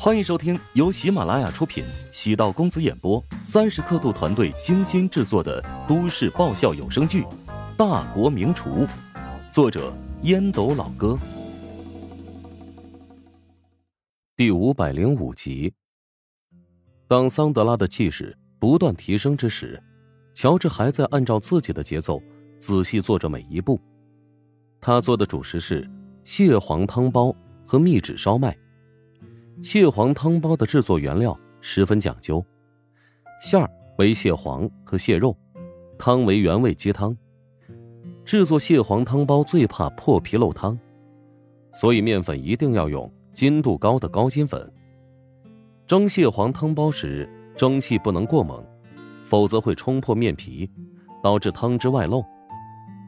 欢迎收听由喜马拉雅出品、喜道公子演播、三十刻度团队精心制作的都市爆笑有声剧《大国名厨》，作者烟斗老哥，第五百零五集。当桑德拉的气势不断提升之时，乔治还在按照自己的节奏仔细做着每一步。他做的主食是蟹黄汤包和秘制烧麦。蟹黄汤包的制作原料十分讲究，馅儿为蟹黄和蟹肉，汤为原味鸡汤。制作蟹黄汤包最怕破皮漏汤，所以面粉一定要用筋度高的高筋粉。蒸蟹黄汤包时，蒸汽不能过猛，否则会冲破面皮，导致汤汁外漏。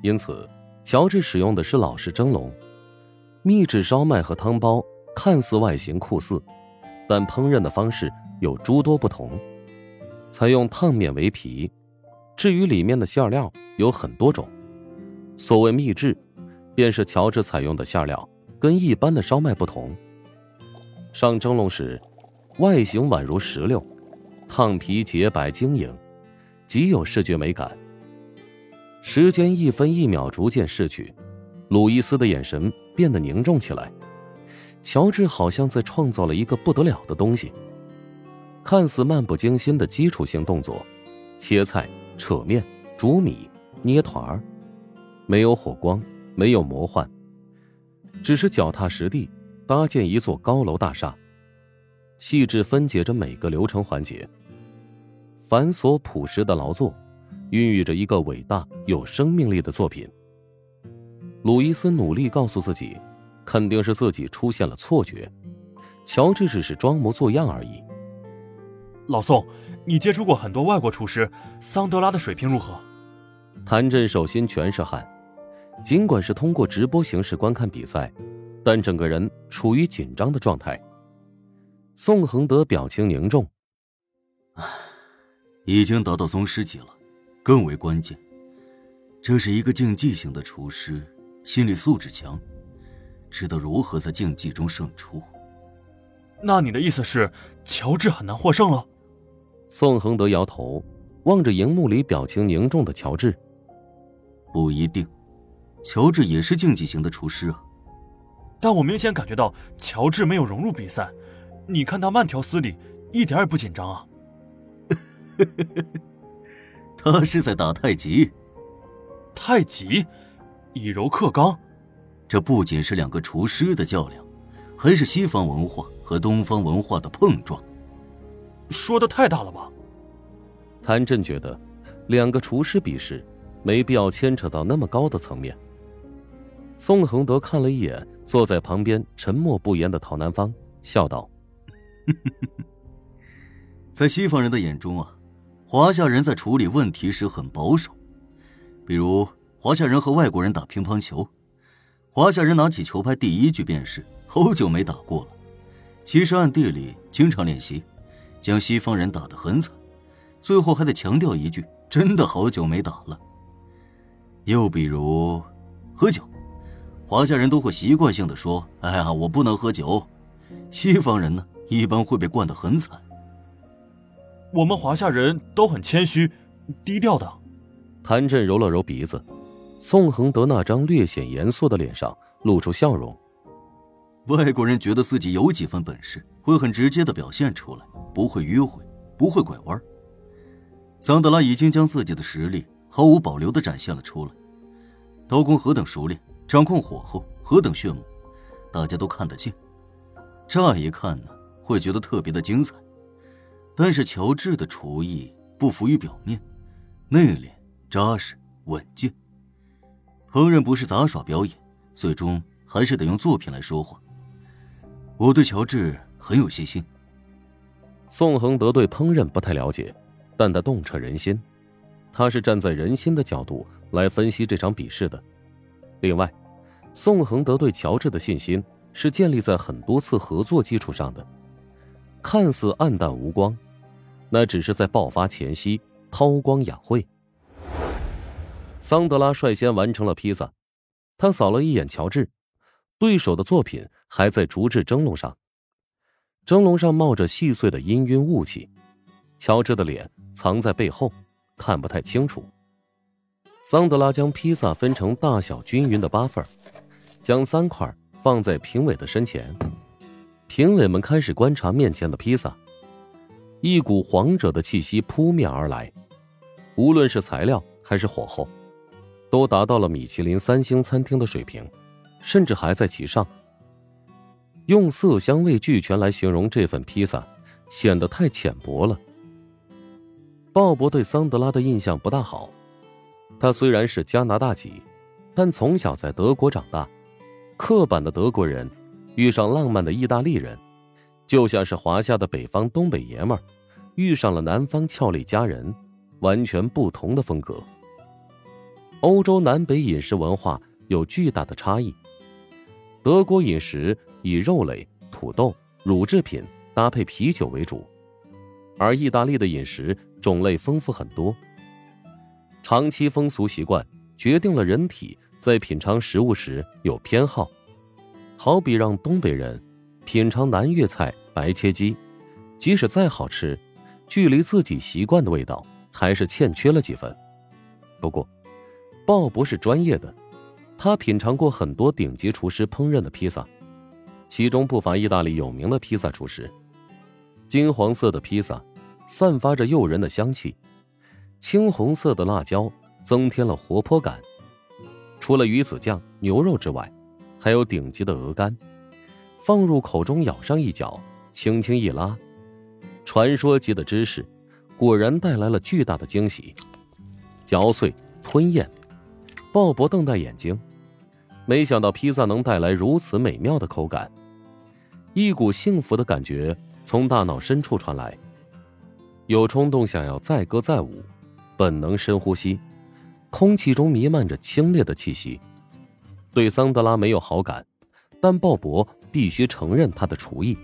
因此，乔治使用的是老式蒸笼。秘制烧麦和汤包。看似外形酷似，但烹饪的方式有诸多不同。采用烫面为皮，至于里面的馅料有很多种。所谓秘制，便是乔治采用的馅料跟一般的烧麦不同。上蒸笼时，外形宛如石榴，烫皮洁白晶莹，极有视觉美感。时间一分一秒逐渐逝去，鲁伊斯的眼神变得凝重起来。乔治好像在创造了一个不得了的东西。看似漫不经心的基础性动作，切菜、扯面、煮米、捏团儿，没有火光，没有魔幻，只是脚踏实地搭建一座高楼大厦，细致分解着每个流程环节。繁琐朴实的劳作，孕育着一个伟大有生命力的作品。鲁伊斯努力告诉自己。肯定是自己出现了错觉，乔治只是装模作样而已。老宋，你接触过很多外国厨师，桑德拉的水平如何？谭震手心全是汗，尽管是通过直播形式观看比赛，但整个人处于紧张的状态。宋恒德表情凝重，已经达到宗师级了，更为关键，这是一个竞技型的厨师，心理素质强。知道如何在竞技中胜出。那你的意思是，乔治很难获胜了？宋恒德摇头，望着荧幕里表情凝重的乔治。不一定，乔治也是竞技型的厨师啊。但我明显感觉到乔治没有融入比赛，你看他慢条斯理，一点也不紧张啊。他是在打太极。太极，以柔克刚。这不仅是两个厨师的较量，还是西方文化和东方文化的碰撞。说的太大了吧？谭震觉得，两个厨师比试，没必要牵扯到那么高的层面。宋恒德看了一眼坐在旁边沉默不言的陶南方，笑道：“在西方人的眼中啊，华夏人在处理问题时很保守，比如华夏人和外国人打乒乓球。”华夏人拿起球拍，第一句便是“好久没打过了”，其实暗地里经常练习，将西方人打得很惨，最后还得强调一句“真的好久没打了”。又比如，喝酒，华夏人都会习惯性的说：“哎呀，我不能喝酒。”西方人呢，一般会被灌得很惨。我们华夏人都很谦虚、低调的。谭震揉了揉鼻子。宋恒德那张略显严肃的脸上露出笑容。外国人觉得自己有几分本事，会很直接的表现出来，不会迂回，不会拐弯。桑德拉已经将自己的实力毫无保留的展现了出来，刀工何等熟练，掌控火候何等迅猛，大家都看得见。乍一看呢，会觉得特别的精彩。但是乔治的厨艺不浮于表面，内敛、扎实、稳健。烹饪不是杂耍表演，最终还是得用作品来说话。我对乔治很有信心。宋恒德对烹饪不太了解，但他洞彻人心，他是站在人心的角度来分析这场比试的。另外，宋恒德对乔治的信心是建立在很多次合作基础上的。看似暗淡无光，那只是在爆发前夕韬光养晦。桑德拉率先完成了披萨，他扫了一眼乔治，对手的作品还在竹制蒸笼上。蒸笼上冒着细碎的氤氲雾气，乔治的脸藏在背后，看不太清楚。桑德拉将披萨分成大小均匀的八份，将三块放在评委的身前。评委们开始观察面前的披萨，一股黄者的气息扑面而来，无论是材料还是火候，都达到了米其林三星餐厅的水平，甚至还在其上。用色香味俱全来形容这份披萨，显得太浅薄了。鲍勃对桑德拉的印象不大好。他虽然是加拿大籍，但从小在德国长大。刻板的德国人遇上浪漫的意大利人，就像是华夏的北方东北爷们儿遇上了南方俏丽佳人，完全不同的风格。欧洲南北饮食文化有巨大的差异。德国饮食以肉类、土豆、乳制品搭配啤酒为主，而意大利的饮食种类丰富很多。长期风俗习惯决定了人体在品尝食物时有偏好，好比让东北人品尝南粤菜白切鸡，即使再好吃，距离自己习惯的味道还是欠缺了几分。不过，鲍勃是专业的，他品尝过很多顶级厨师烹饪的披萨，其中不乏意大利有名的披萨厨师。金黄色的披萨，散发着诱人的香气。青红色的辣椒增添了活泼感，除了鱼子酱、牛肉之外，还有顶级的鹅肝，放入口中咬上一嚼，轻轻一拉，传说级的芝士，果然带来了巨大的惊喜。嚼碎吞咽，鲍勃瞪大眼睛，没想到披萨能带来如此美妙的口感，一股幸福的感觉从大脑深处传来，有冲动想要载歌载舞。本能深呼吸，空气中弥漫着清冽的气息。对桑德拉没有好感，但鲍勃必须承认他的厨艺。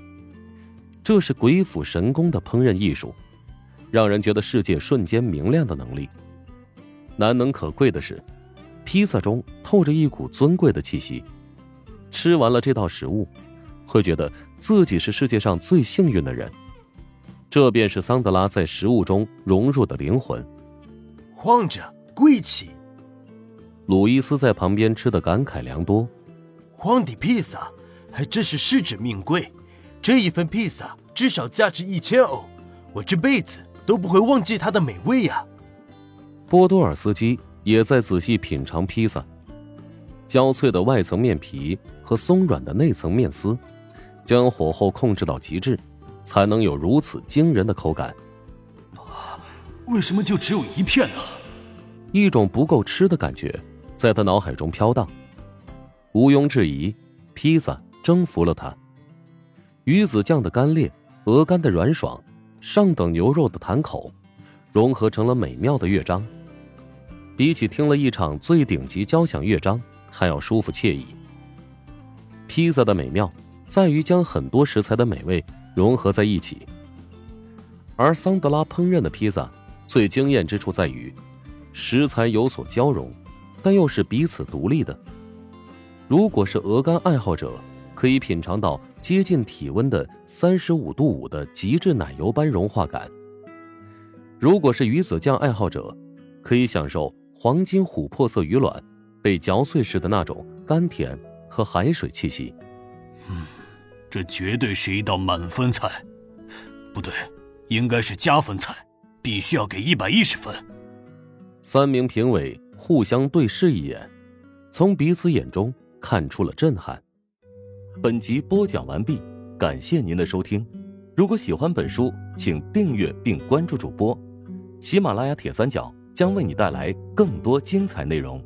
这是鬼斧神工的烹饪艺术，让人觉得世界瞬间明亮的能力。难能可贵的是，披萨中透着一股尊贵的气息。吃完了这道食物，会觉得自己是世界上最幸运的人。这便是桑德拉在食物中融入的灵魂。晃着贵气，鲁伊斯在旁边吃的感慨良多。皇帝披萨还真是实至名归，这一份披萨至少价值一千欧，我这辈子都不会忘记它的美味呀。波多尔斯基也在仔细品尝披萨，焦脆的外层面皮和松软的内层面丝，将火候控制到极致，才能有如此惊人的口感。为什么就只有一片呢？一种不够吃的感觉在他脑海中飘荡。毋庸置疑，披萨征服了他。鱼子酱的干裂，鹅肝的软爽，上等牛肉的弹口，融合成了美妙的乐章。比起听了一场最顶级交响乐章还要舒服惬意。披萨的美妙在于将很多食材的美味融合在一起，而桑德拉烹饪的披萨。最惊艳之处在于，食材有所交融，但又是彼此独立的。如果是鹅肝爱好者，可以品尝到接近体温的三十五度五的极致奶油般融化感；如果是鱼子酱爱好者，可以享受黄金琥珀色鱼卵被嚼碎时的那种甘甜和海水气息。嗯，这绝对是一道满分菜，不对，应该是加分菜。必须要给一百一十分。三名评委互相对视一眼，从彼此眼中看出了震撼。本集播讲完毕，感谢您的收听。如果喜欢本书，请订阅并关注主播。喜马拉雅铁三角将为你带来更多精彩内容。